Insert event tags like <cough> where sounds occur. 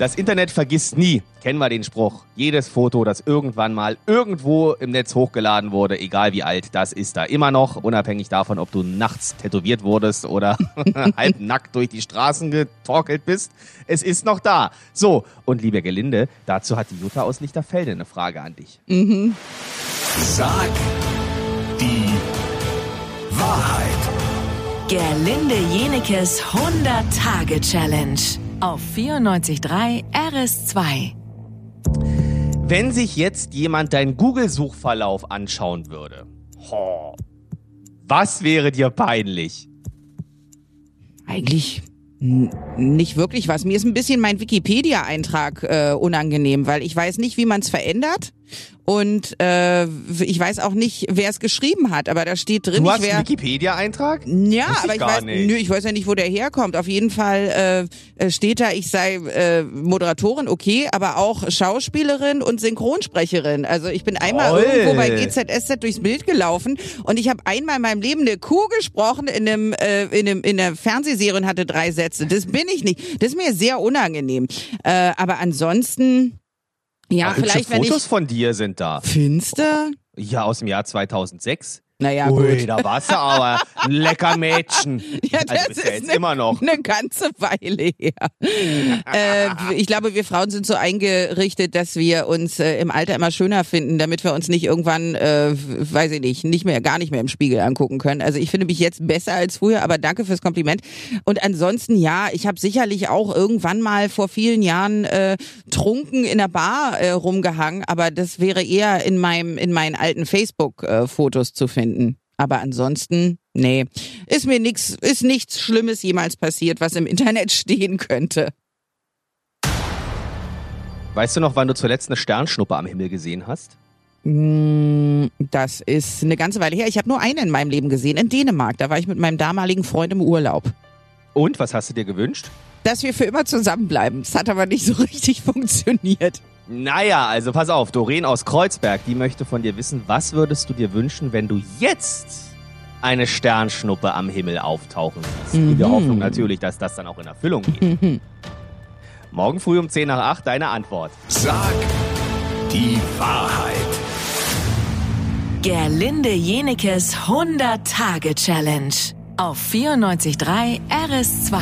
Das Internet vergisst nie. Kennen wir den Spruch. Jedes Foto, das irgendwann mal irgendwo im Netz hochgeladen wurde, egal wie alt, das ist da immer noch, unabhängig davon, ob du nachts tätowiert wurdest oder <laughs> halb nackt durch die Straßen getorkelt bist. Es ist noch da. So, und liebe Gelinde, dazu hat die Jutta aus Lichterfelde eine Frage an dich. Mhm. Sag die Wahrheit. Gerlinde Jenekes 100-Tage-Challenge auf 94.3 RS2. Wenn sich jetzt jemand deinen Google-Suchverlauf anschauen würde, ho, was wäre dir peinlich? Eigentlich nicht wirklich was. Mir ist ein bisschen mein Wikipedia-Eintrag äh, unangenehm, weil ich weiß nicht, wie man es verändert. Und äh, ich weiß auch nicht, wer es geschrieben hat, aber da steht drin, Du hast einen Wikipedia-Eintrag? Ja, ich aber ich weiß, nicht. nö, ich weiß ja nicht, wo der herkommt. Auf jeden Fall äh, äh, steht da, ich sei äh, Moderatorin, okay, aber auch Schauspielerin und Synchronsprecherin. Also ich bin einmal Toll. irgendwo bei GZSZ durchs Bild gelaufen und ich habe einmal in meinem Leben eine Kuh gesprochen in einem äh, in einem in einer Fernsehserie und hatte drei Sätze. Das bin ich nicht. Das ist mir sehr unangenehm. Äh, aber ansonsten ja, Hübsche vielleicht wenn Fotos ich von dir sind da. finster. Ja, aus dem Jahr 2006. Naja, Ui, gut. da warst du aber ein lecker Mädchen. <laughs> Ja, also das bist ja ist jetzt eine- immer noch. Eine ganze Weile her. <laughs> äh, ich glaube, wir Frauen sind so eingerichtet, dass wir uns äh, im Alter immer schöner finden, damit wir uns nicht irgendwann, äh, weiß ich nicht, nicht mehr, gar nicht mehr im Spiegel angucken können. Also ich finde mich jetzt besser als früher, aber danke fürs Kompliment. Und ansonsten, ja, ich habe sicherlich auch irgendwann mal vor vielen Jahren äh, trunken in der Bar äh, rumgehangen, aber das wäre eher in meinem, in meinen alten Facebook-Fotos zu finden. Aber ansonsten, nee, ist mir nix, ist nichts Schlimmes jemals passiert, was im Internet <laughs> stehen könnte. Weißt du noch, wann du zuletzt eine Sternschnuppe am Himmel gesehen hast? Mm, Das ist eine ganze Weile her. Ich habe nur eine in meinem Leben gesehen, in Dänemark. Da war ich mit meinem damaligen Freund im Urlaub. Und was hast du dir gewünscht? Dass wir für immer zusammenbleiben. Das hat aber nicht so <laughs> richtig funktioniert. Naja, also pass auf, Doreen aus Kreuzberg, die möchte von dir wissen, was würdest du dir wünschen, wenn du jetzt eine Sternschnuppe am Himmel auftauchen siehst? In der Mhm. Hoffnung natürlich, dass das dann auch in Erfüllung geht. Mhm. <laughs> Morgen früh um 10 nach 8 deine Antwort. Sag die Wahrheit. Gerlinde Jenekes 100-Tage-Challenge auf 94.3 RS2.